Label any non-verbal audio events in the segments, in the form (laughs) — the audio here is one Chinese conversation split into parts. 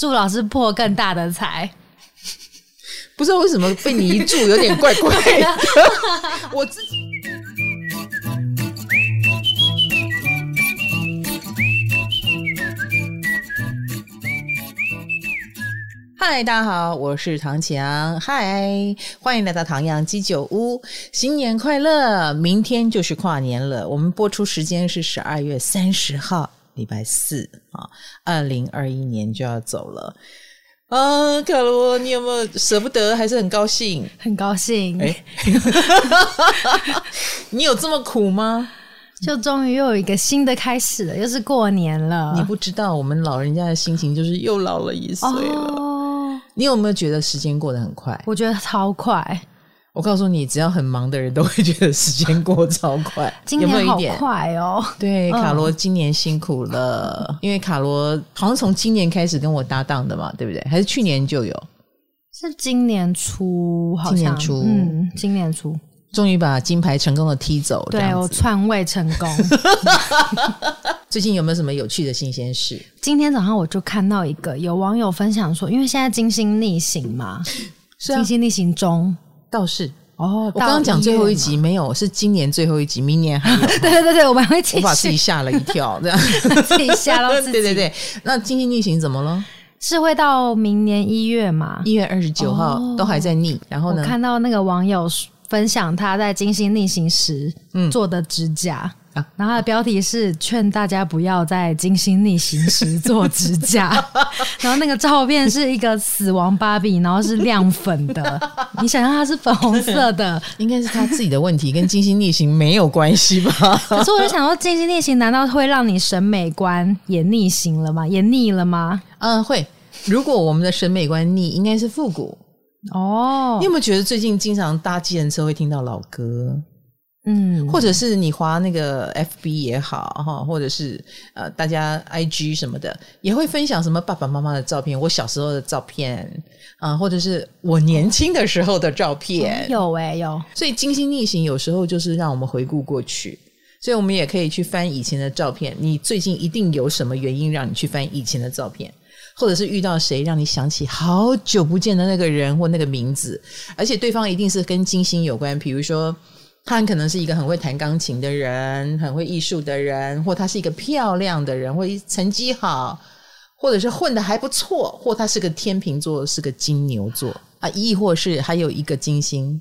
祝老师破更大的财。不知道为什么被你一祝有点怪怪的。(laughs) 我自己。嗨，大家好，我是唐强。嗨，欢迎来到唐阳鸡酒屋，新年快乐！明天就是跨年了，我们播出时间是十二月三十号，礼拜四啊，二零二一年就要走了。啊，卡罗，你有没有舍不得，还是很高兴？很高兴。哎 (laughs) (laughs) 你有这么苦吗？就终于又有一个新的开始了，又是过年了。你不知道，我们老人家的心情就是又老了一岁了。哦，你有没有觉得时间过得很快？我觉得超快。我告诉你，只要很忙的人都会觉得时间过超快。(laughs) 今年好快哦！对，卡罗今年辛苦了，嗯、因为卡罗好像从今年开始跟我搭档的嘛，对不对？还是去年就有？是今年初，好像今年初，嗯，今年初，终于把金牌成功的踢走。对，我篡位成功。(laughs) (laughs) 最近有没有什么有趣的新鲜事？今天早上我就看到一个有网友分享说，因为现在金星逆行嘛，是啊、金星逆行中。倒是哦，我刚刚讲最后一集没有，是今年最后一集，明年还有。(laughs) 对对对，我们会 (laughs) 继续。我把自己吓了一跳，这样 (laughs) 自己吓到自己。对对对，那金星逆行怎么了？是会到明年一月嘛？一月二十九号都还在逆，然后呢？我看到那个网友分享他在金星逆行时做的指甲。啊、(laughs) 然后它的标题是劝大家不要在金星逆行时做指甲，(laughs) 然后那个照片是一个死亡芭比，然后是亮粉的，(laughs) 你想象它是粉红色的，应该是他自己的问题，跟金星逆行没有关系吧？可是我就想说，金星逆行难道会让你审美观也逆行了吗？也腻了吗？嗯，会。如果我们的审美观逆，应该是复古哦。你有没有觉得最近经常搭计程车会听到老歌？嗯，或者是你滑那个 FB 也好哈，或者是呃，大家 IG 什么的也会分享什么爸爸妈妈的照片，我小时候的照片啊、呃，或者是我年轻的时候的照片，嗯、有哎、欸、有。所以金星逆行有时候就是让我们回顾过去，所以我们也可以去翻以前的照片。你最近一定有什么原因让你去翻以前的照片，或者是遇到谁让你想起好久不见的那个人或那个名字，而且对方一定是跟金星有关，比如说。他很可能是一个很会弹钢琴的人，很会艺术的人，或他是一个漂亮的人，或成绩好，或者是混得还不错，或他是个天秤座，是个金牛座啊，亦或是还有一个金星，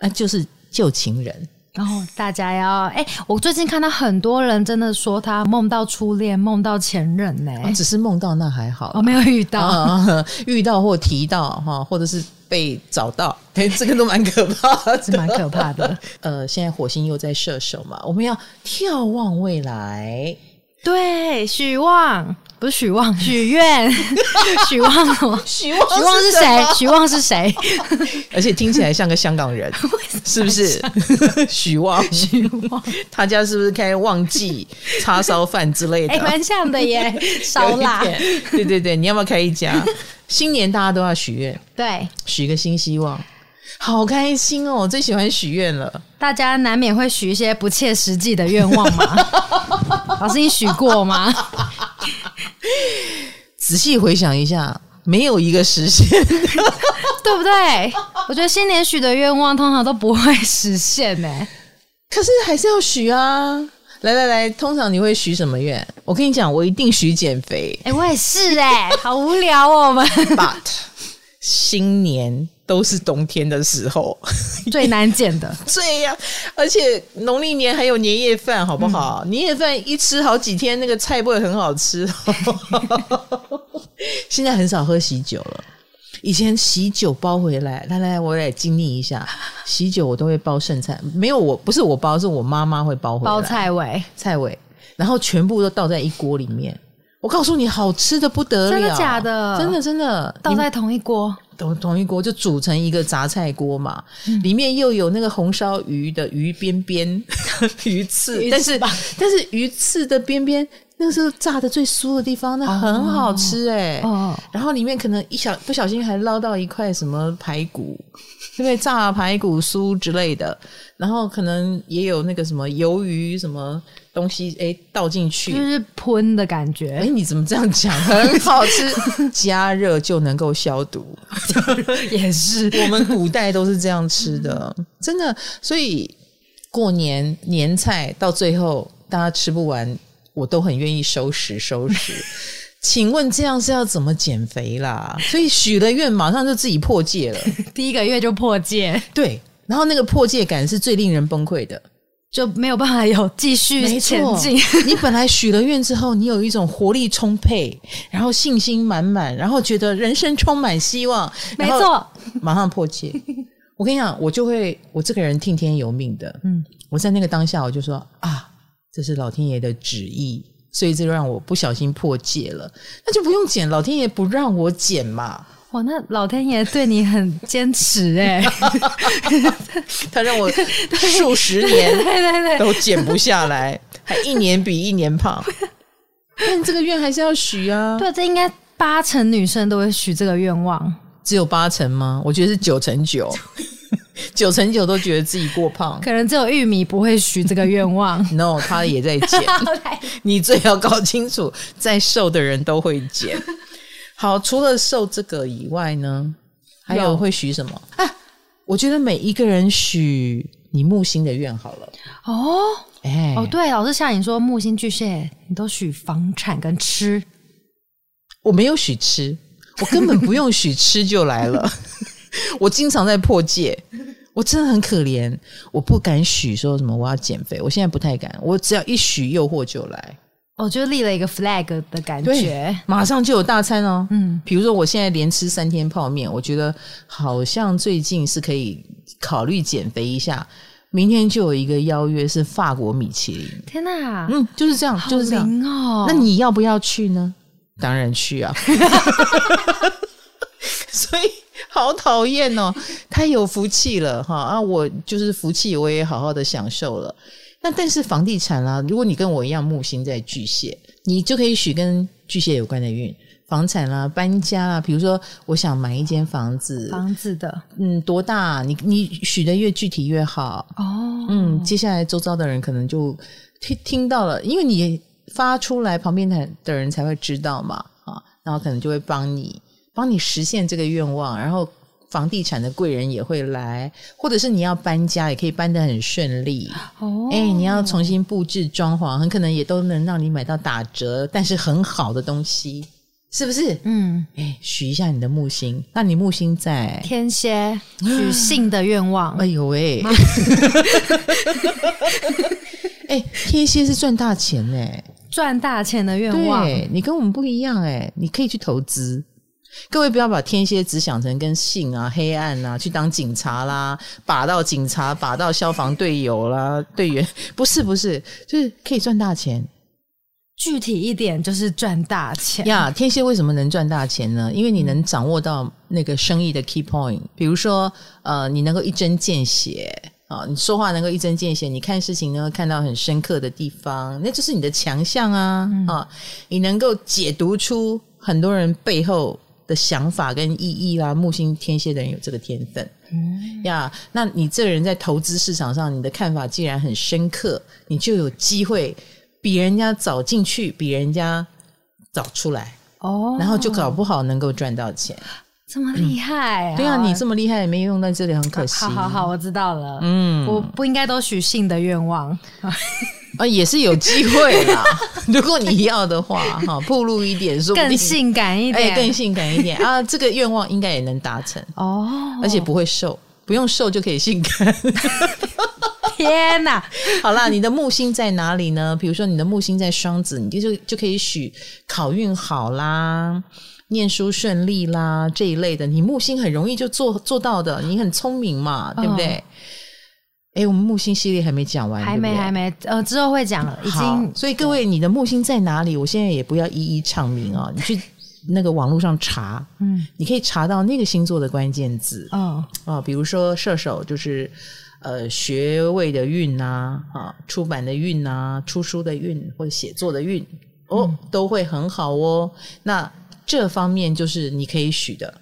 啊，就是旧情人。然后大家要哎，我最近看到很多人真的说他梦到初恋，梦到前任呢、欸。只是梦到那还好，我没有遇到，啊、(laughs) 遇到或提到哈，或者是被找到，哎，(laughs) 这个都蛮可怕的，是蛮可怕的。(laughs) 呃，现在火星又在射手嘛，我们要眺望未来，对，许望。不是许望，许愿，(laughs) 许望什么？许望，许望是谁？许望是谁？而且听起来像个香港人，(laughs) 是不是？(laughs) 许望，许望，他家是不是开旺记叉烧饭之类的？哎、欸，蛮像的耶，烧腊。对对对，你要不要开一家？新年大家都要许愿，对，许个新希望。好开心哦！我最喜欢许愿了。大家难免会许一些不切实际的愿望吗？(laughs) 老师，你许过吗？仔细回想一下，没有一个实现，(laughs) 对不对？我觉得新年许的愿望通常都不会实现呢。可是还是要许啊！来来来，通常你会许什么愿？我跟你讲，我一定许减肥。哎，我也是哎，好无聊哦，我们。But 新年。都是冬天的时候 (laughs) 最难减的，对呀、啊，而且农历年还有年夜饭，好不好？嗯、年夜饭一吃好几天，那个菜不会很好吃。(laughs) 现在很少喝喜酒了，以前喜酒包回来，来来，我来经历一下，喜酒我都会包剩菜，没有我不是我包，是我妈妈会包回来，包菜尾，菜尾，然后全部都倒在一锅里面。我告诉你，好吃的不得了，真的假的？真的真的，倒在同一锅。同同一锅就煮成一个杂菜锅嘛，嗯、里面又有那个红烧鱼的鱼边边 (laughs) 鱼刺，但是但是鱼刺的边边那个是炸的最酥的地方，那很好吃哎、欸。哦，然后里面可能一小不小心还捞到一块什么排骨，(laughs) 对不对？炸排骨酥之类的，然后可能也有那个什么鱿鱼什么东西，哎，倒进去就是喷的感觉。哎，你怎么这样讲？很好吃，(laughs) 加热就能够消毒，(laughs) 也是我们古代都是这样吃的，真的。所以过年年菜到最后大家吃不完。我都很愿意收拾收拾，(laughs) 请问这样是要怎么减肥啦？所以许了愿，马上就自己破戒了，(laughs) 第一个月就破戒，对，然后那个破戒感是最令人崩溃的，就没有办法有继续前进。(laughs) 你本来许了愿之后，你有一种活力充沛，然后信心满满，然后觉得人生充满希望，没错，马上破戒。我跟你讲，我就会，我这个人听天由命的，嗯，我在那个当下，我就说啊。这是老天爷的旨意，所以这让我不小心破戒了，那就不用剪，老天爷不让我剪嘛。哇，那老天爷对你很坚持哎，(laughs) 他让我数十年对对对都减不下来，还一年比一年胖。(laughs) 但这个愿还是要许啊。对，这应该八成女生都会许这个愿望，只有八成吗？我觉得是九成九。(laughs) (laughs) 九成九都觉得自己过胖，可能只有玉米不会许这个愿望。(laughs) No，他也在减。(laughs) 你最好搞清楚，再瘦的人都会减。好，除了瘦这个以外呢，还有会许什么？啊，我觉得每一个人许你木星的愿好了。哦，哎，哦，对，老师像你说木星巨蟹，你都许房产跟吃。我没有许吃，我根本不用许吃就来了。我经常在破戒，我真的很可怜，我不敢许说什么我要减肥，我现在不太敢，我只要一许诱惑就来，我就立了一个 flag 的感觉，马上就有大餐哦。嗯，比如说我现在连吃三天泡面，我觉得好像最近是可以考虑减肥一下，明天就有一个邀约是法国米其林，天哪，嗯，就是这样，就是这样哦。那你要不要去呢？当然去啊，(laughs) 所以。(laughs) 好讨厌哦，太有福气了哈啊！我就是福气，我也好好的享受了。那但是房地产啦、啊，如果你跟我一样木星在巨蟹，你就可以许跟巨蟹有关的运，房产啦、啊、搬家啦、啊。比如说，我想买一间房子，房子的，嗯，多大？你你许的越具体越好哦。嗯，接下来周遭的人可能就听听到了，因为你发出来，旁边的的人才会知道嘛啊，然后可能就会帮你。帮你实现这个愿望，然后房地产的贵人也会来，或者是你要搬家，也可以搬得很顺利。哦，哎，你要重新布置装潢，很可能也都能让你买到打折，但是很好的东西，是不是？嗯，哎，许一下你的木星，那你木星在天蝎，许性的愿望。(gasps) 哎呦喂，(laughs) 哎，天蝎是赚大钱哎，赚大钱的愿望。对，你跟我们不一样哎，你可以去投资。各位不要把天蝎只想成跟性啊、黑暗啊，去当警察啦，把到警察，把到消防队友啦、队员，不是不是，就是可以赚大钱。具体一点就是赚大钱呀。Yeah, 天蝎为什么能赚大钱呢？因为你能掌握到那个生意的 key point，比如说呃，你能够一针见血啊，你说话能够一针见血，你看事情能够看到很深刻的地方，那就是你的强项啊、嗯、啊，你能够解读出很多人背后。的想法跟意义啦，木星天蝎的人有这个天分，嗯。呀，那你这个人在投资市场上，你的看法既然很深刻，你就有机会比人家早进去，比人家早出来哦，然后就搞不好能够赚到钱，这么厉害、啊。嗯？对啊，你这么厉害也没用在这里，很可惜。好好好，我知道了，嗯，我不应该都许性的愿望。啊，也是有机会啦。(laughs) 如果你要的话，哈，暴露一点，说更性感一点，哎，更性感一点啊，这个愿望应该也能达成哦，而且不会瘦，不用瘦就可以性感。(laughs) 天哪！好啦，你的木星在哪里呢？比如说你的木星在双子，你就就可以许考运好啦，念书顺利啦这一类的。你木星很容易就做做到的，你很聪明嘛，对不对？哦哎，我们木星系列还没讲完，还没，还没，呃，之后会讲了，已经。所以各位，你的木星在哪里？我现在也不要一一唱名啊，你去 (laughs) 那个网络上查，嗯，你可以查到那个星座的关键字，哦，啊，比如说射手就是呃学位的运呐，啊，出版的运呐，出书的运或者写作的运，哦，嗯、都会很好哦。那这方面就是你可以许的，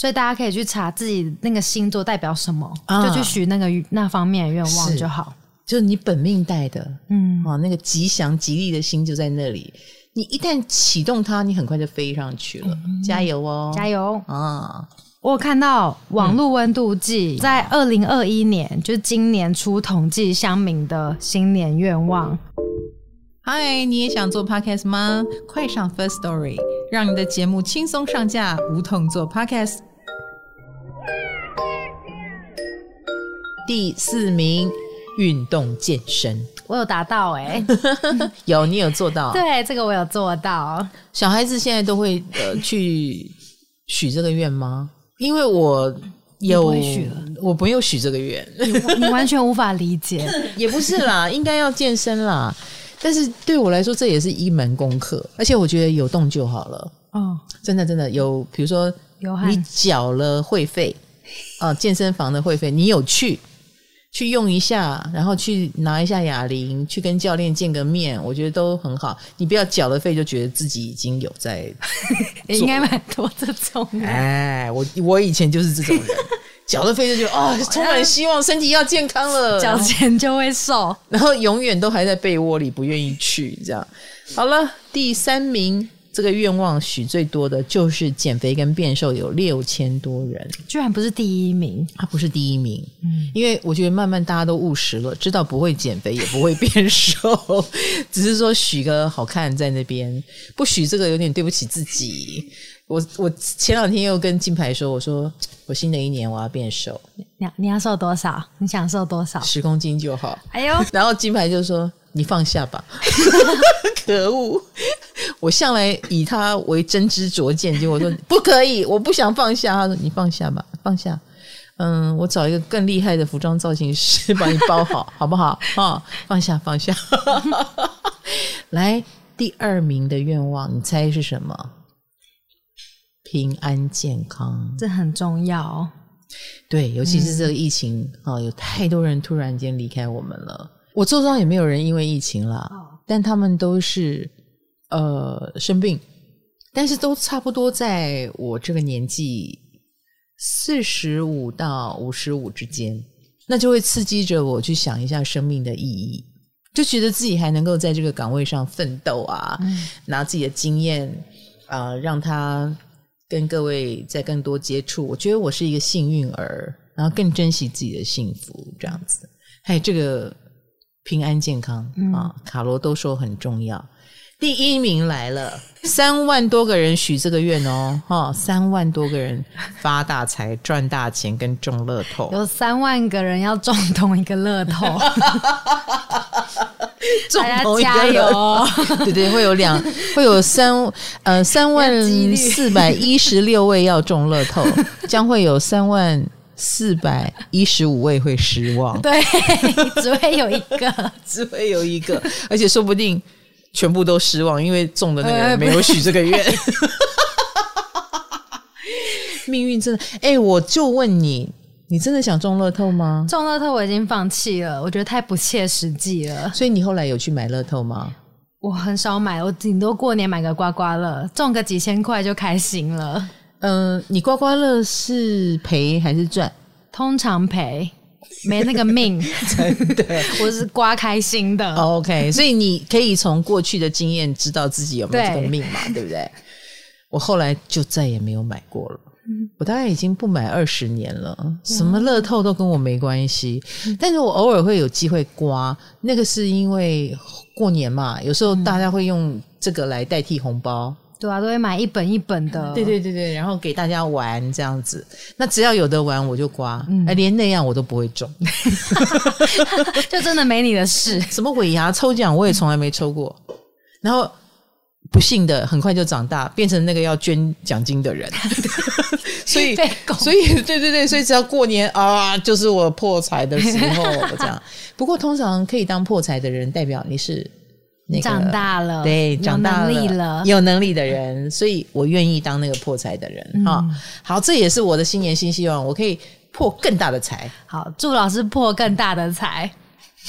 所以大家可以去查自己那个星座代表什么，啊、就去许那个那方面的愿望就好。就是你本命带的，嗯，哦，那个吉祥吉利的心就在那里。你一旦启动它，你很快就飞上去了。嗯、加油哦，加油啊！我有看到网络温度计在二零二一年，嗯、就是今年初统计乡民的新年愿望。嗨，你也想做 podcast 吗？快上 First Story，让你的节目轻松上架，无痛做 podcast。第四名。运动健身，我有达到哎、欸，(laughs) 有你有做到，对，这个我有做到。小孩子现在都会呃去许这个愿吗？因为我有许了，我不用许这个愿，你完全无法理解。(laughs) 也不是啦，应该要健身啦，但是对我来说这也是一门功课，而且我觉得有动就好了。哦，真的真的有，比如说你缴了会费啊、呃，健身房的会费，你有去。去用一下，然后去拿一下哑铃，去跟教练见个面，我觉得都很好。你不要缴了费就觉得自己已经有在，(laughs) 应该蛮多这种。哎，我我以前就是这种人，(laughs) 缴了费就觉得啊、哦，充满希望，身体要健康了，缴钱就会瘦，然后永远都还在被窝里不愿意去。这样好了，第三名。这个愿望许最多的就是减肥跟变瘦，有六千多人，居然不是第一名，他不是第一名，嗯，因为我觉得慢慢大家都务实了，知道不会减肥也不会变瘦，(laughs) 只是说许个好看在那边，不许这个有点对不起自己。我我前两天又跟金牌说，我说我新的一年我要变瘦，你你要瘦多少？你想瘦多少？十公斤就好。哎呦，然后金牌就说你放下吧，(laughs) 可恶。我向来以他为真知灼见，结果说不可以，我不想放下。他说：“你放下吧，放下。嗯，我找一个更厉害的服装造型师把你包好，好不好？(laughs) 啊，放下，放下。(laughs) 来，第二名的愿望，你猜是什么？平安健康，这很重要。对，尤其是这个疫情啊、嗯哦，有太多人突然间离开我们了。我周遭也没有人因为疫情啦，哦、但他们都是。”呃，生病，但是都差不多在我这个年纪，四十五到五十五之间，那就会刺激着我去想一下生命的意义，就觉得自己还能够在这个岗位上奋斗啊，嗯、拿自己的经验啊、呃，让他跟各位再更多接触。我觉得我是一个幸运儿，然后更珍惜自己的幸福，这样子。还有这个平安健康啊、卡罗都说很重要。第一名来了，(laughs) 三万多个人许这个愿哦，哈，三万多个人发大财、赚大钱跟中乐透，有三万个人要中同一个乐透，(laughs) 中同一个乐透，大家加油！对对，会有两，(laughs) 会有三呃三万四百一十六位要中乐透，将会有三万四百一十五位会失望，对，(laughs) 只会有一个，(laughs) 只会有一个，而且说不定。全部都失望，因为中的那个人没有许这个愿。(laughs) 命运真的，哎、欸，我就问你，你真的想中乐透吗？中乐透我已经放弃了，我觉得太不切实际了。所以你后来有去买乐透吗？我很少买，我顶多过年买个刮刮乐，中个几千块就开心了。嗯、呃，你刮刮乐是赔还是赚？通常赔。没那个命，真的，(laughs) 我是刮开心的。OK，所以你可以从过去的经验知道自己有没有这个命嘛，对，对不对？我后来就再也没有买过了。我大概已经不买二十年了，什么乐透都跟我没关系。但是我偶尔会有机会刮，那个是因为过年嘛，有时候大家会用这个来代替红包。对啊，都会买一本一本的。对对对对，然后给大家玩这样子。那只要有得玩，我就刮。嗯，连那样我都不会中 (laughs) (laughs) 就真的没你的事。什么尾牙抽奖，我也从来没抽过。然后不幸的，很快就长大，变成那个要捐奖金的人。(laughs) 所以，所以，对对对，所以只要过年啊，就是我破财的时候这样。不过，通常可以当破财的人，代表你是。那个、长大了，对，长大了，有能力了，有能力的人，所以我愿意当那个破财的人。哈、嗯，好，这也是我的新年新希望，我可以破更大的财。好，祝老师破更大的财，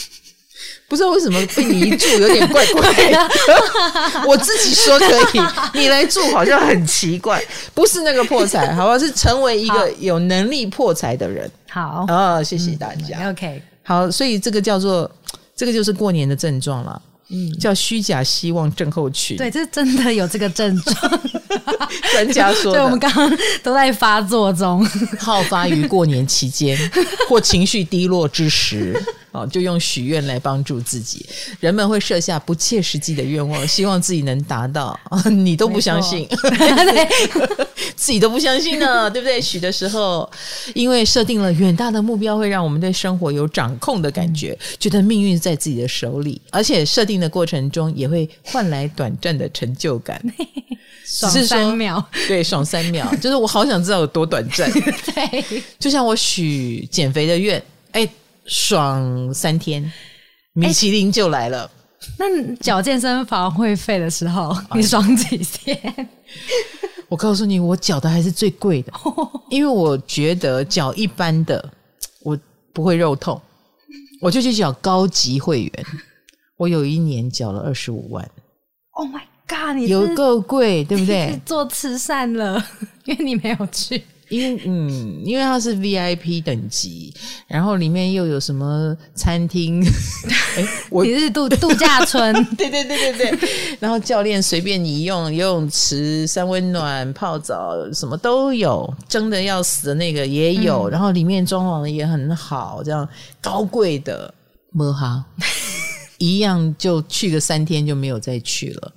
(laughs) 不知道为什么被你一祝有点怪怪的。(laughs) 我自己说可以，你来祝好像很奇怪。不是那个破财，好吧，是成为一个有能力破财的人。好啊、哦，谢谢大家。嗯、OK，好，所以这个叫做这个就是过年的症状了。嗯，叫虚假希望症候群。对，这真的有这个症状。(laughs) 专家说的，对，我们刚刚都在发作中，好发于过年期间或情绪低落之时。哦，就用许愿来帮助自己。人们会设下不切实际的愿望，希望自己能达到。啊 (laughs) 你都不相信 (laughs) (laughs) 自己都不相信呢，对不对？许的时候，因为设定了远大的目标，会让我们对生活有掌控的感觉，觉得命运在自己的手里。而且设定的过程中，也会换来短暂的成就感，爽三秒。对，爽三秒，就是我好想知道有多短暂。对，就像我许减肥的愿，哎。爽三天，米其林就来了。欸、那缴健身房会费的时候，你爽几天？我告诉你，我缴的还是最贵的，(laughs) 因为我觉得缴一般的我不会肉痛，我就去缴高级会员。我有一年缴了二十五万。Oh my god！你有够贵，对不对？(laughs) 做慈善了，因为你没有去。因为嗯，因为它是 VIP 等级，然后里面又有什么餐厅？哎，(laughs) 我你是度度假村？(laughs) 对对对对对。然后教练随便你用，游泳池、三温暖、泡澡什么都有，蒸的要死的那个也有，嗯、然后里面装潢的也很好，这样高贵的么哈，(laughs) 一样就去个三天就没有再去了。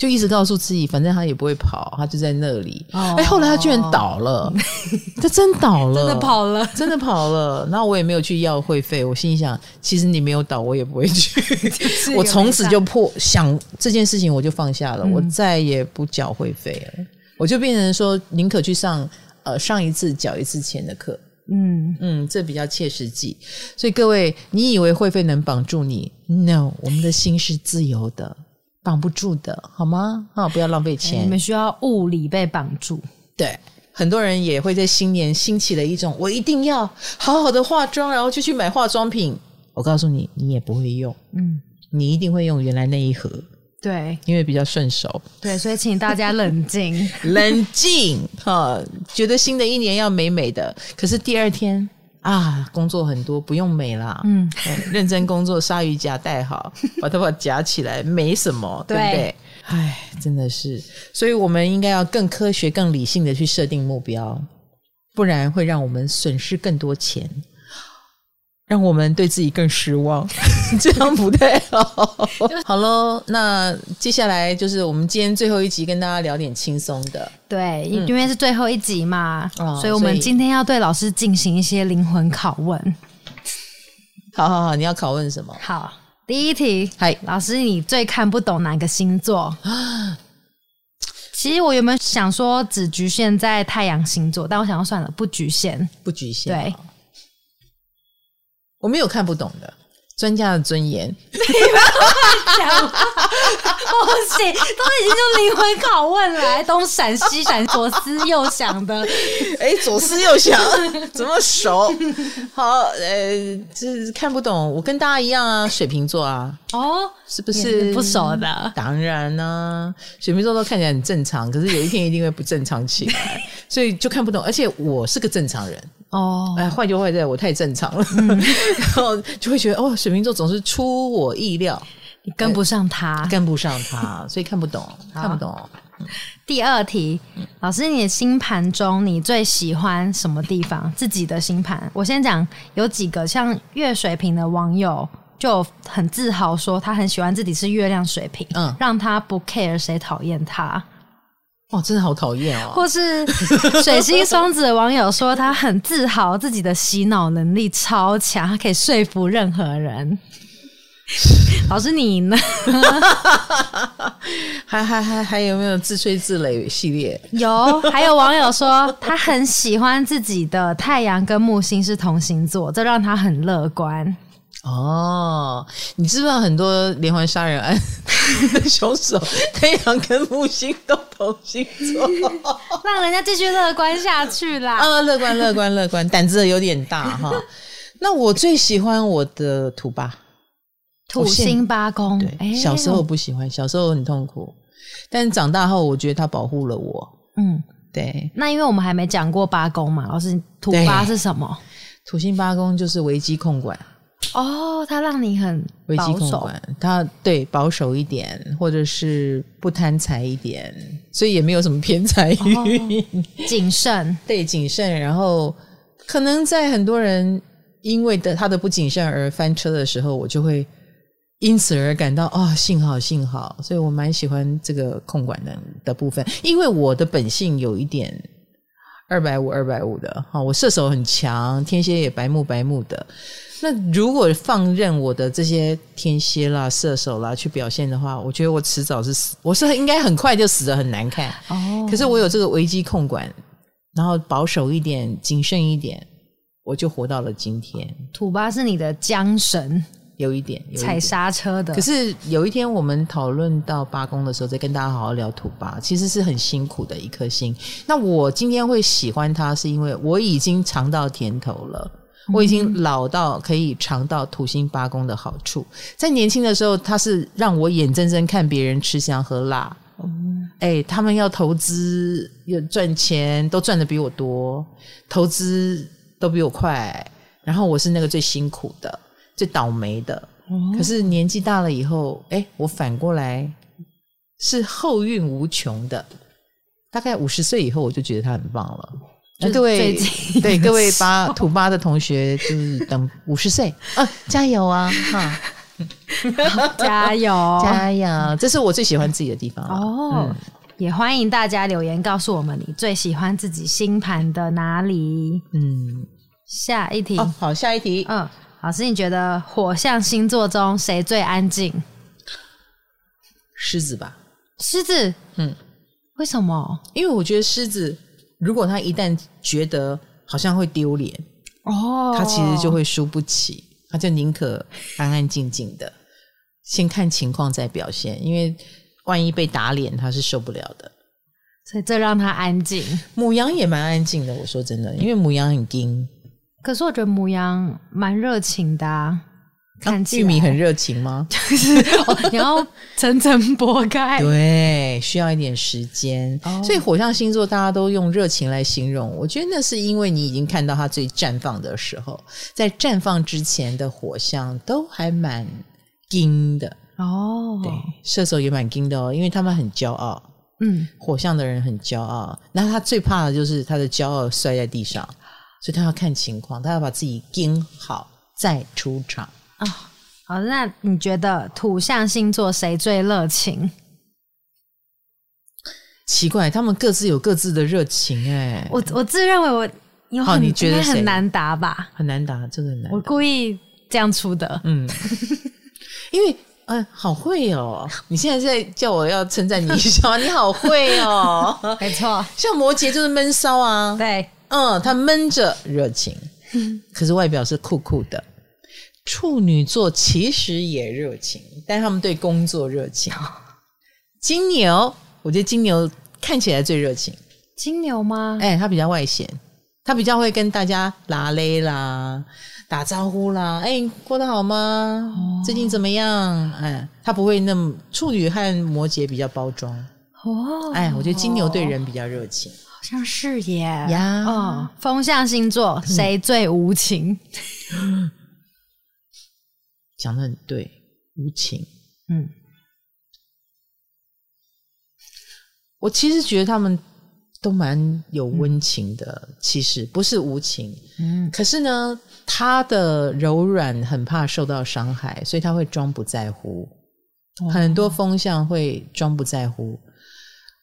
就一直告诉自己，反正他也不会跑，他就在那里。哎、哦，后来他居然倒了，(laughs) 他真倒了，真的跑了，真的跑了。然后我也没有去要会费，我心里想，其实你没有倒，我也不会去。(laughs) 我从此就破想这件事情，我就放下了，嗯、我再也不缴会费了。我就变成说，宁可去上呃上一次缴一次钱的课。嗯嗯，这比较切实际。所以各位，你以为会费能绑住你？No，我们的心是自由的。绑不住的，好吗？啊，不要浪费钱。你们需要物理被绑住。对，很多人也会在新年兴起了一种，我一定要好好的化妆，然后就去买化妆品。我告诉你，你也不会用。嗯，你一定会用原来那一盒。对，因为比较顺手。对，所以请大家冷静，(laughs) 冷静。哈，觉得新的一年要美美的，可是第二天。啊，工作很多，不用美啦。嗯，认真工作，鲨鱼夹戴好，(laughs) 把头发夹起来，没什么，对，对不对？唉，真的是，所以我们应该要更科学、更理性的去设定目标，不然会让我们损失更多钱。让我们对自己更失望，(laughs) 这样不太好。(laughs) 好喽，那接下来就是我们今天最后一集，跟大家聊点轻松的。对，因为是最后一集嘛，嗯、所以我们今天要对老师进行一些灵魂拷问。好好好，你要拷问什么？好，第一题，嗨，老师，你最看不懂哪个星座？(gasps) 其实我原本想说只局限在太阳星座，但我想要算了，不局限，不局限，对。我没有看不懂的，专家的尊严。你不要讲，不行，都已经就灵魂拷问了，东闪西闪，左思右想的。哎，左思右想，怎么熟？好，呃，就是看不懂。我跟大家一样啊，水瓶座啊。哦，是不是不熟的？当然呢、水瓶座都看起来很正常，可是有一天一定会不正常起来，所以就看不懂。而且我是个正常人。哦，哎，坏就坏在我太正常了，然后就会觉得哦，水瓶座总是出我意料，你跟不上他，跟不上他，所以看不懂，(laughs) 看不懂。第二题，老师，你的星盘中你最喜欢什么地方？自己的星盘，我先讲，有几个像月水瓶的网友就很自豪说，他很喜欢自己是月亮水瓶，嗯，让他不 care 谁讨厌他。哦，真的好讨厌哦！或是 (laughs) 水星双子的网友说，他很自豪自己的洗脑能力超强，他可以说服任何人。(laughs) 老师你呢？(laughs) 还还还还有没有自吹自擂系列？有，还有网友说他很喜欢自己的太阳跟木星是同星座，这让他很乐观。哦，你知不知道很多连环杀人案的 (laughs) 凶手太阳跟木星都同星座，让人家继续乐观下去啦。(laughs) 啊，乐观乐观乐观，胆子有点大 (laughs) 哈。那我最喜欢我的土八，土星八宫，对，欸、小时候不喜欢，小时候很痛苦，但是长大后我觉得他保护了我。嗯，对。那因为我们还没讲过八宫嘛，老师，土八是什么？土星八宫就是危机控管。哦，他让你很危机控管，它对保守一点，或者是不贪财一点，所以也没有什么偏财运，谨、哦、慎，对，谨慎。然后可能在很多人因为的他的不谨慎而翻车的时候，我就会因此而感到啊、哦，幸好幸好，所以我蛮喜欢这个控管的的部分，因为我的本性有一点二百五二百五的哈，我射手很强，天蝎也白目白目的。那如果放任我的这些天蝎啦、射手啦去表现的话，我觉得我迟早是死，我是应该很快就死的很难看。哦，可是我有这个危机控管，然后保守一点、谨慎一点，我就活到了今天。土八是你的缰绳，有一点踩刹车的。可是有一天我们讨论到八宫的时候，再跟大家好好聊土八，其实是很辛苦的一颗星。那我今天会喜欢它，是因为我已经尝到甜头了。我已经老到可以尝到土星八宫的好处。在年轻的时候，他是让我眼睁睁看别人吃香喝辣。嗯，哎，他们要投资要赚钱，都赚得比我多，投资都比我快。然后我是那个最辛苦的、最倒霉的。可是年纪大了以后，哎，我反过来是后运无穷的。大概五十岁以后，我就觉得他很棒了。各位，对各位八土八的同学，就是等五十岁啊，加油啊！哈，(laughs) 加油，加油！这是我最喜欢自己的地方哦。嗯、也欢迎大家留言告诉我们你最喜欢自己星盘的哪里。嗯，下一题、哦，好，下一题。嗯，老师，你觉得火象星座中谁最安静？狮子吧。狮子，嗯，为什么？因为我觉得狮子。如果他一旦觉得好像会丢脸哦，他其实就会输不起，他就宁可安安静静的，先看情况再表现，因为万一被打脸，他是受不了的。所以这让他安静。母羊也蛮安静的，我说真的，因为母羊很硬。可是我觉得母羊蛮热情的啊。看玉米很热情吗？(laughs) 就是你要层层剥开，对，需要一点时间。Oh. 所以火象星座大家都用热情来形容，我觉得那是因为你已经看到它最绽放的时候，在绽放之前的火象都还蛮硬的哦。Oh. 对，射手也蛮硬的哦，因为他们很骄傲。嗯，火象的人很骄傲，那他最怕的就是他的骄傲摔在地上，所以他要看情况，他要把自己盯好再出场。啊、哦，好，那你觉得土象星座谁最热情？奇怪，他们各自有各自的热情哎。我我自认为我有很，你觉得很难答吧？很难答，这个很难。我故意这样出的，嗯，(laughs) 因为嗯、呃，好会哦。你现在在叫我要称赞你一下，你好会哦。(laughs) 没错，像摩羯就是闷骚啊，对，嗯，他闷着热情，(laughs) 可是外表是酷酷的。处女座其实也热情，但他们对工作热情。(laughs) 金牛，我觉得金牛看起来最热情。金牛吗？哎、欸，他比较外显，他比较会跟大家拉勒啦、打招呼啦。哎、欸，过得好吗？哦、最近怎么样？哎、欸，他不会那么。处女和摩羯比较包装。哦，哎，我觉得金牛对人比较热情，好像是耶。呀，哦，风象星座谁最无情？嗯 (laughs) 讲得很对，无情。嗯，我其实觉得他们都蛮有温情的，嗯、其实不是无情。嗯，可是呢，他的柔软很怕受到伤害，所以他会装不在乎。哦、很多风象会装不在乎。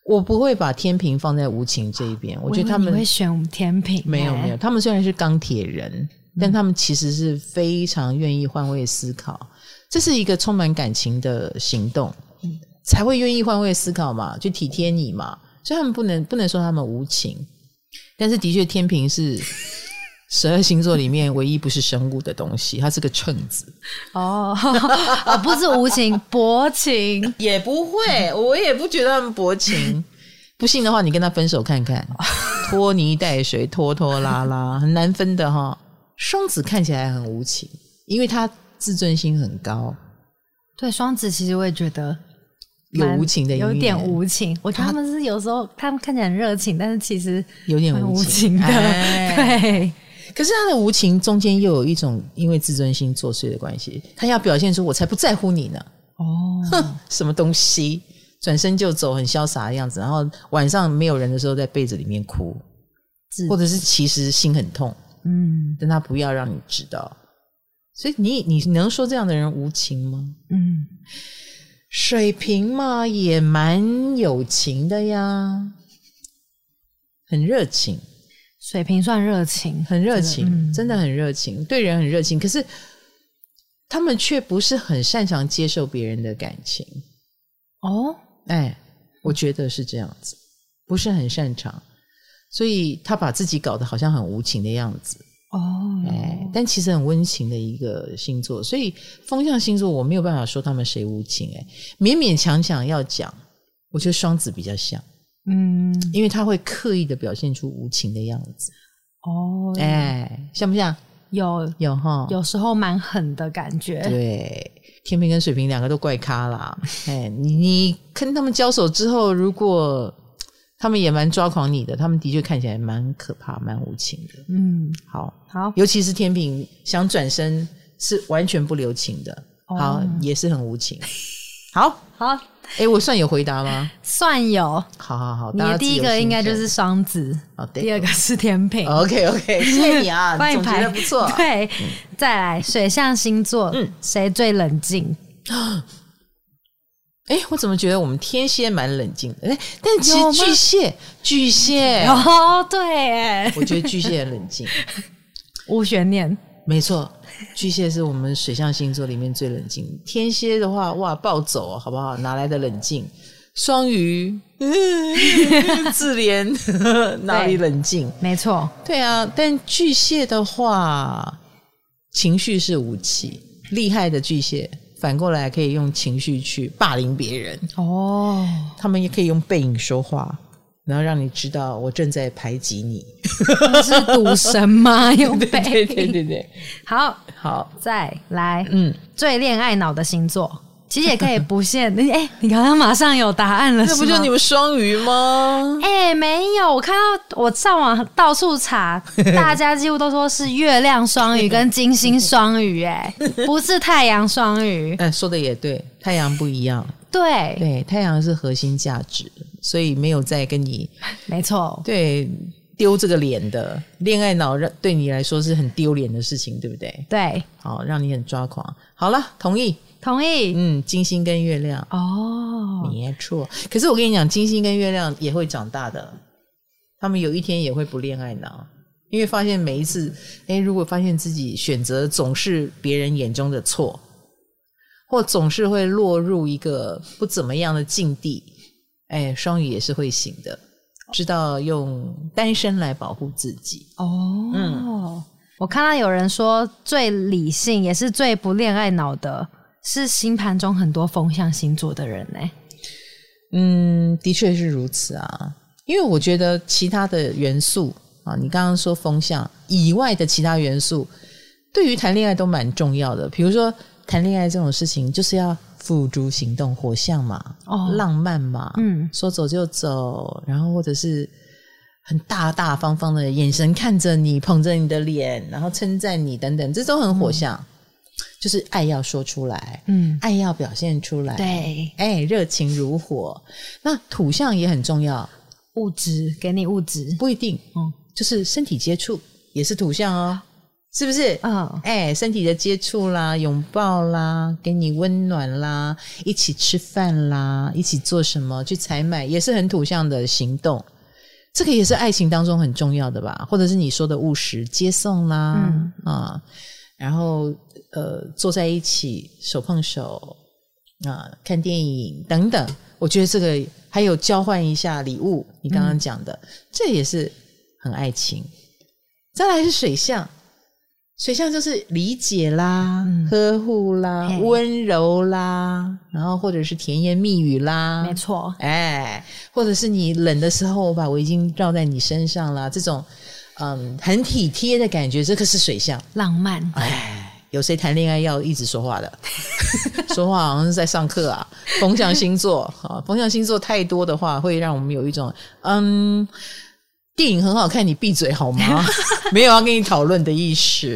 我不会把天平放在无情这一边，我觉得他们会选天平。没有没有，他们虽然是钢铁人。但他们其实是非常愿意换位思考，这是一个充满感情的行动，才会愿意换位思考嘛，就体贴你嘛。所以他们不能不能说他们无情，但是的确天平是十二星座里面唯一不是生物的东西，它是个秤子。哦，(laughs) 不是无情，薄情也不会，我也不觉得他们薄情。不信的话，你跟他分手看看，拖泥带水，拖拖拉拉，很难分的哈。双子看起来很无情，因为他自尊心很高，对，双子其实我也觉得有无情的一面，有点无情。我觉得他们是有时候他们看起来很热情，但是其实有点无情的。哎、(laughs) 对，可是他的无情中间又有一种因为自尊心作祟的关系，他要表现出我才不在乎你呢。哦，哼，(laughs) 什么东西？转身就走，很潇洒的样子。然后晚上没有人的时候，在被子里面哭，或者是其实心很痛。嗯，但他不要让你知道。所以你你能说这样的人无情吗？嗯，水瓶嘛也蛮有情的呀，很热情。水瓶算热情，很热情，嗯、真的很热情，对人很热情。可是他们却不是很擅长接受别人的感情。哦，哎，我觉得是这样子，不是很擅长，所以他把自己搞得好像很无情的样子。哦，哎，但其实很温情的一个星座，所以风象星座我没有办法说他们谁无情，哎，勉勉强强要讲，我觉得双子比较像，嗯，因为他会刻意的表现出无情的样子，哦，哎，像不像？有。有哈，有时候蛮狠的感觉，对，天平跟水瓶两个都怪咖啦，(laughs) 哎，你你跟他们交手之后，如果。他们也蛮抓狂你的，他们的确看起来蛮可怕、蛮无情的。嗯，好，好，尤其是天平想转身是完全不留情的，哦、好，也是很无情。好，好，哎、欸，我算有回答吗？算有。好好好，你的第一个应该就是双子，哦，第二个是天秤。(laughs) OK OK，谢谢你啊，(laughs) 帮你排的不错。对，嗯、再来水象星座，嗯，谁最冷静？(gasps) 哎，我怎么觉得我们天蝎蛮冷静的？哎，但其实巨蟹，巨蟹哦，对，哎，我觉得巨蟹很冷静，(laughs) 无悬念。没错，巨蟹是我们水象星座里面最冷静。天蝎的话，哇，暴走，好不好？哪来的冷静？双鱼，(laughs) 自怜，(laughs) 哪里冷静？没错，对啊。但巨蟹的话，情绪是武器，厉害的巨蟹。反过来可以用情绪去霸凌别人哦，他们也可以用背影说话，然后让你知道我正在排挤你。是赌神吗？(laughs) 用背影？对对对对，好好再来，嗯，最恋爱脑的星座。其实也可以不限，哎、欸，你刚刚马上有答案了，这不就你们双鱼吗？哎、欸，没有，我看到我上网到处查，(laughs) 大家几乎都说是月亮双鱼跟 (laughs) 金星双鱼，哎，不是太阳双鱼。哎，说的也对，太阳不一样。对对，太阳是核心价值，所以没有再跟你，(laughs) 没错，对，丢这个脸的恋爱脑，让对你来说是很丢脸的事情，对不对？对，好，让你很抓狂。好了，同意。同意，嗯，金星跟月亮哦，没错。可是我跟你讲，金星跟月亮也会长大的，他们有一天也会不恋爱脑，因为发现每一次，哎，如果发现自己选择总是别人眼中的错，或总是会落入一个不怎么样的境地，诶，双鱼也是会醒的，知道用单身来保护自己。哦，嗯，我看到有人说，最理性也是最不恋爱脑的。是星盘中很多风象星座的人呢？嗯，的确是如此啊。因为我觉得其他的元素啊，你刚刚说风象以外的其他元素，对于谈恋爱都蛮重要的。比如说谈恋爱这种事情，就是要付诸行动，火象嘛，哦，浪漫嘛，嗯，说走就走，然后或者是很大大方方的眼神看着你，捧着你的脸，然后称赞你等等，这都很火象。嗯。就是爱要说出来，嗯，爱要表现出来，对，哎，热情如火。那土象也很重要，物质给你物质。不一定，嗯，就是身体接触也是土象哦，是不是？嗯、哦，哎，身体的接触啦，拥抱啦，给你温暖啦，一起吃饭啦，一起做什么去采买，也是很土象的行动。这个也是爱情当中很重要的吧？或者是你说的务实接送啦，嗯啊。然后，呃，坐在一起，手碰手，啊，看电影等等，我觉得这个还有交换一下礼物，你刚刚讲的，嗯、这也是很爱情。再来是水象，水象就是理解啦、嗯、呵护啦、嘿温柔啦，然后或者是甜言蜜语啦，没错，哎，或者是你冷的时候，我把围巾绕在你身上啦，这种。嗯，很体贴的感觉，这个是水象，浪漫。哎，有谁谈恋爱要一直说话的？(laughs) 说话好像是在上课啊。风象星座啊，风象星座太多的话，会让我们有一种嗯。电影很好看，你闭嘴好吗？(laughs) 没有要跟你讨论的意思。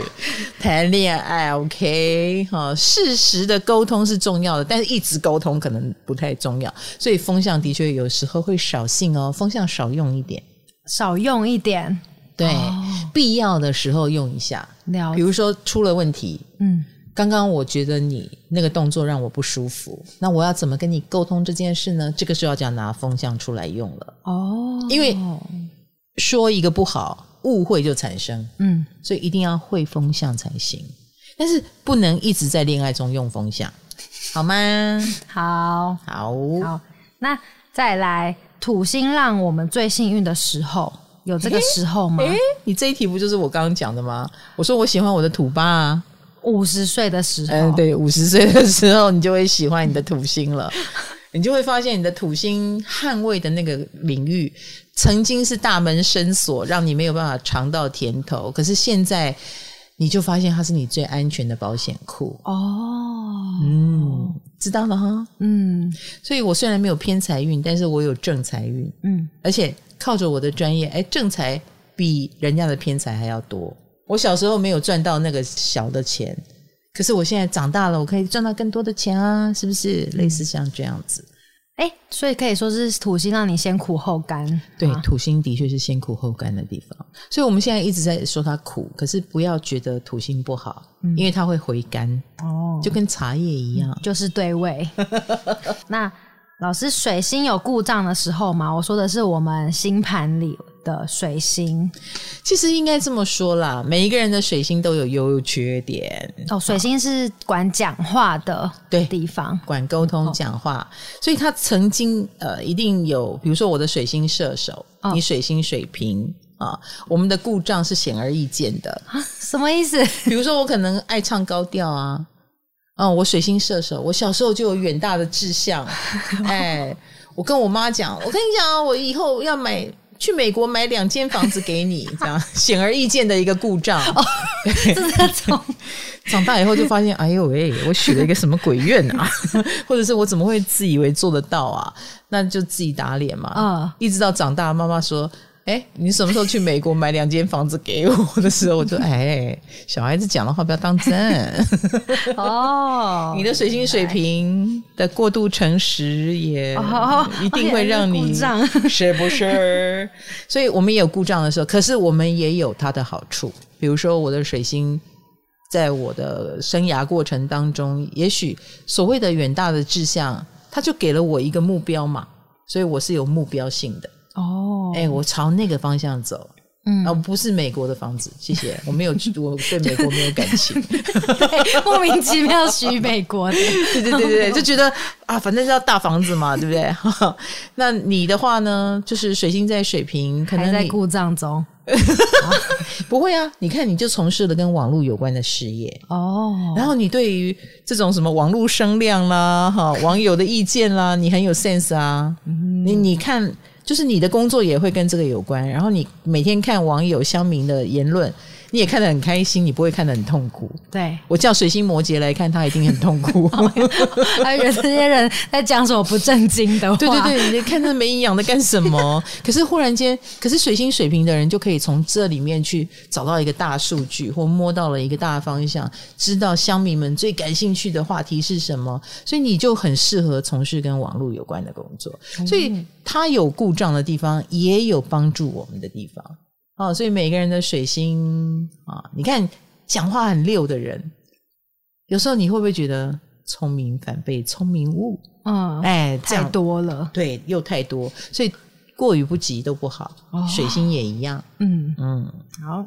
谈恋爱，OK，哈，适时的沟通是重要的，但是一直沟通可能不太重要。所以风向的确有时候会扫兴哦，风向少用一点，少用一点，对，哦、必要的时候用一下。了。比如说出了问题，嗯，刚刚我觉得你那个动作让我不舒服，那我要怎么跟你沟通这件事呢？这个时候就要拿风向出来用了哦，因为。说一个不好，误会就产生。嗯，所以一定要会风向才行。但是不能一直在恋爱中用风向，好吗？(laughs) 好，好，好。那再来，土星让我们最幸运的时候，有这个时候吗？诶，你这一题不就是我刚刚讲的吗？我说我喜欢我的土八啊。五十岁的时候，嗯，对，五十岁的时候，你就会喜欢你的土星了。你就会发现，你的土星捍卫的那个领域，曾经是大门深锁，让你没有办法尝到甜头。可是现在，你就发现它是你最安全的保险库。哦，嗯，知道了哈。嗯，所以我虽然没有偏财运，但是我有正财运。嗯，而且靠着我的专业，哎，正财比人家的偏财还要多。我小时候没有赚到那个小的钱。可是我现在长大了，我可以赚到更多的钱啊，是不是？类似像这样子，哎、欸，所以可以说是土星让你先苦后甘。对，啊、土星的确是先苦后甘的地方。所以我们现在一直在说它苦，可是不要觉得土星不好，嗯、因为它会回甘哦，就跟茶叶一样，嗯、就是对味。(laughs) 那老师，水星有故障的时候吗？我说的是我们星盘里。的水星，其实应该这么说啦，每一个人的水星都有优缺点。哦，水星是管讲话的对地方，管沟通讲话，哦、所以他曾经呃一定有，比如说我的水星射手，哦、你水星水瓶啊，我们的故障是显而易见的啊，什么意思？比如说我可能爱唱高调啊，哦，我水星射手，我小时候就有远大的志向，(laughs) 哎，我跟我妈讲，我跟你讲啊，我以后要买。去美国买两间房子给你，(laughs) 这样显而易见的一个故障。哦，(laughs) 是这种。长大以后就发现，哎呦喂，我许了一个什么鬼愿啊？(laughs) 或者是我怎么会自以为做得到啊？那就自己打脸嘛。嗯，一直到长大，妈妈说。哎，你什么时候去美国买两间房子给我的时候，我就哎，小孩子讲的话不要当真 (laughs) 哦。(laughs) 你的水星水平的过度诚实也一定会让你是不是？(laughs) 所以我们也有故障的时候，可是我们也有它的好处。比如说，我的水星在我的生涯过程当中，也许所谓的远大的志向，它就给了我一个目标嘛，所以我是有目标性的。哦，哎，我朝那个方向走，嗯，啊不是美国的房子。谢谢，我没有去，我对美国没有感情，对，(laughs) 莫名其妙许美国的，对对对对，(laughs) 就觉得啊，反正是要大房子嘛，对不对？(laughs) 那你的话呢？就是水星在水平，可能在故障中，不会啊？你看，你就从事了跟网络有关的事业哦，然后你对于这种什么网络声量啦、哈网友的意见啦，你很有 sense 啊，你你看。就是你的工作也会跟这个有关，然后你每天看网友乡民的言论，你也看得很开心，你不会看得很痛苦。对，我叫水星摩羯来看，他一定很痛苦。(laughs) 他以为这些人在讲什么不正经的话。对对对，你看他没营养的干什么？(laughs) 可是忽然间，可是水星水平的人就可以从这里面去找到一个大数据，或摸到了一个大方向，知道乡民们最感兴趣的话题是什么，所以你就很适合从事跟网络有关的工作。所以他有故障的地方，也有帮助我们的地方。哦，所以每个人的水星啊，你看讲话很溜的人，有时候你会不会觉得聪明反被聪明误？嗯，哎，太多了，对，又太多，所以过于不及都不好。哦，水星也一样。嗯嗯，好。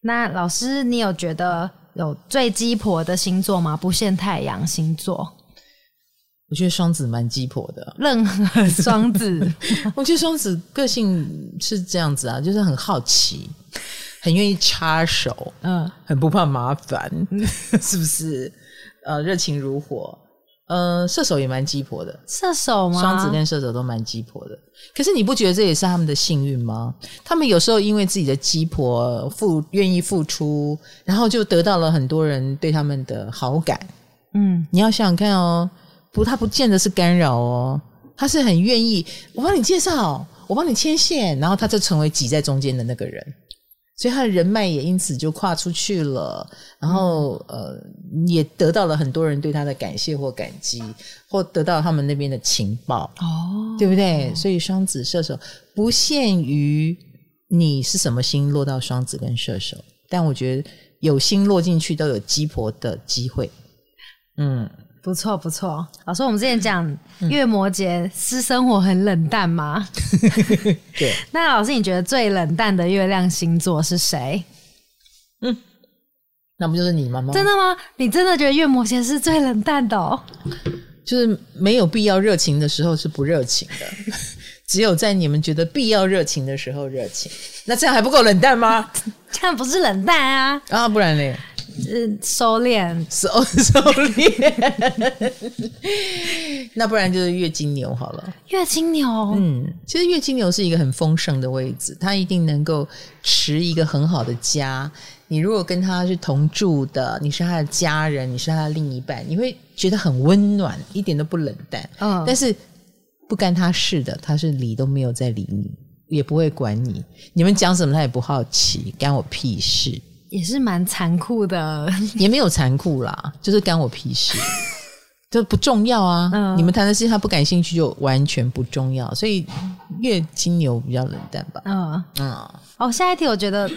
那老师，你有觉得有最鸡婆的星座吗？不限太阳星座。我觉得双子蛮鸡婆的，任何双子，(laughs) 我觉得双子个性是这样子啊，就是很好奇，很愿意插手，嗯，很不怕麻烦，(laughs) 是不是？呃，热情如火，呃，射手也蛮鸡婆的，射手吗？双子跟射手都蛮鸡婆的。可是你不觉得这也是他们的幸运吗？他们有时候因为自己的鸡婆付愿意付出，然后就得到了很多人对他们的好感。嗯，你要想想看哦，不，他不见得是干扰哦，他是很愿意，我帮你介绍，我帮你牵线，然后他就成为挤在中间的那个人。所以他的人脉也因此就跨出去了，然后呃，也得到了很多人对他的感谢或感激，或得到他们那边的情报哦，对不对？所以双子射手不限于你是什么星落到双子跟射手，但我觉得有星落进去都有鸡婆的机会，嗯。不错不错，老师，我们之前讲月摩羯私生活很冷淡吗？(laughs) 对。(laughs) 那老师，你觉得最冷淡的月亮星座是谁？嗯，那不就是你吗？真的吗？你真的觉得月摩羯是最冷淡的哦？就是没有必要热情的时候是不热情的，(laughs) 只有在你们觉得必要热情的时候热情。那这样还不够冷淡吗？这样不是冷淡啊！啊，不然呢？嗯，收敛，收收敛。那不然就是月金牛好了。月金牛，嗯，其实月金牛是一个很丰盛的位置，他一定能够持一个很好的家。你如果跟他是同住的，你是他的家人，你是他的另一半，你会觉得很温暖，一点都不冷淡。嗯，但是不干他事的，他是理都没有在理你，也不会管你。你们讲什么他也不好奇，干我屁事。也是蛮残酷的，(laughs) 也没有残酷啦，就是干我屁事，(laughs) 这不重要啊。嗯、你们谈的事他不感兴趣，就完全不重要。所以月金牛比较冷淡吧。嗯嗯。哦，下一题我觉得，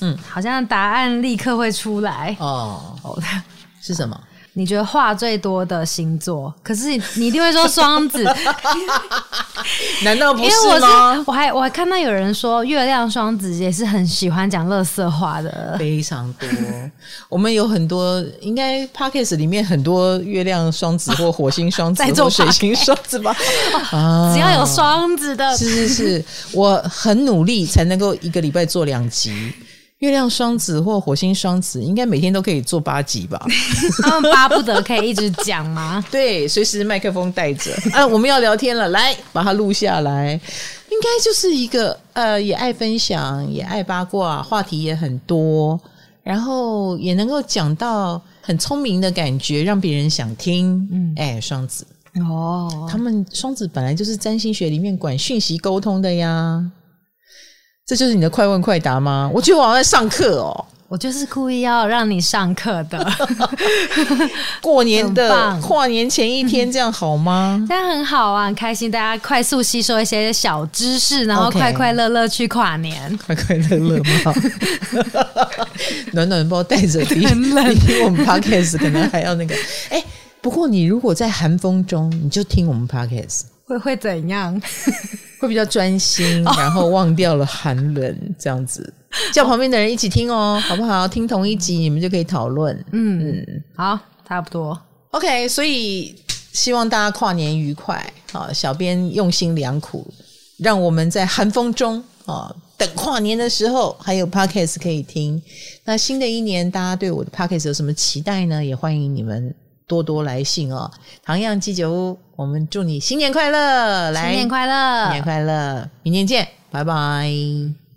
嗯，好像答案立刻会出来。哦，好的，是什么？你觉得话最多的星座？可是你，一定会说双子，(laughs) 难道不是吗？因為我是，我还我还看到有人说月亮双子也是很喜欢讲乐色话的，非常多。我们有很多，应该 Podcast 里面很多月亮双子或火星双子 (laughs) 或水星双子吧？(laughs) 啊，只要有双子的，是是是，我很努力才能够一个礼拜做两集。月亮双子或火星双子，应该每天都可以做八集吧？他 (laughs) 们巴不得可以一直讲吗？(laughs) 对，随时麦克风带着。(laughs) 啊，我们要聊天了，来把它录下来。应该就是一个呃，也爱分享，也爱八卦，话题也很多，然后也能够讲到很聪明的感觉，让别人想听。嗯，哎，双子哦，他们双子本来就是占星学里面管讯息沟通的呀。这就是你的快问快答吗？我觉得我好像在上课哦，我就是故意要让你上课的。(laughs) 过年的跨年前一天，这样好吗？这样很好啊，很开心，大家快速吸收一些小知识，然后快快乐乐去跨年，(laughs) 快快乐乐嘛。(laughs) 暖暖包带着，比比我们 Podcast 可能还要那个。哎，不过你如果在寒风中，你就听我们 Podcast，会会怎样？(laughs) 会比较专心，然后忘掉了寒冷，这样子 (laughs) 叫旁边的人一起听哦，好不好？听同一集，你们就可以讨论。嗯嗯，好，差不多。OK，所以希望大家跨年愉快。啊，小编用心良苦，让我们在寒风中啊等跨年的时候还有 Podcast 可以听。那新的一年，大家对我的 Podcast 有什么期待呢？也欢迎你们。多多来信哦，唐漾鸡酒屋，我们祝你新年快乐！来，新年快乐，新年快乐，明年见，拜拜。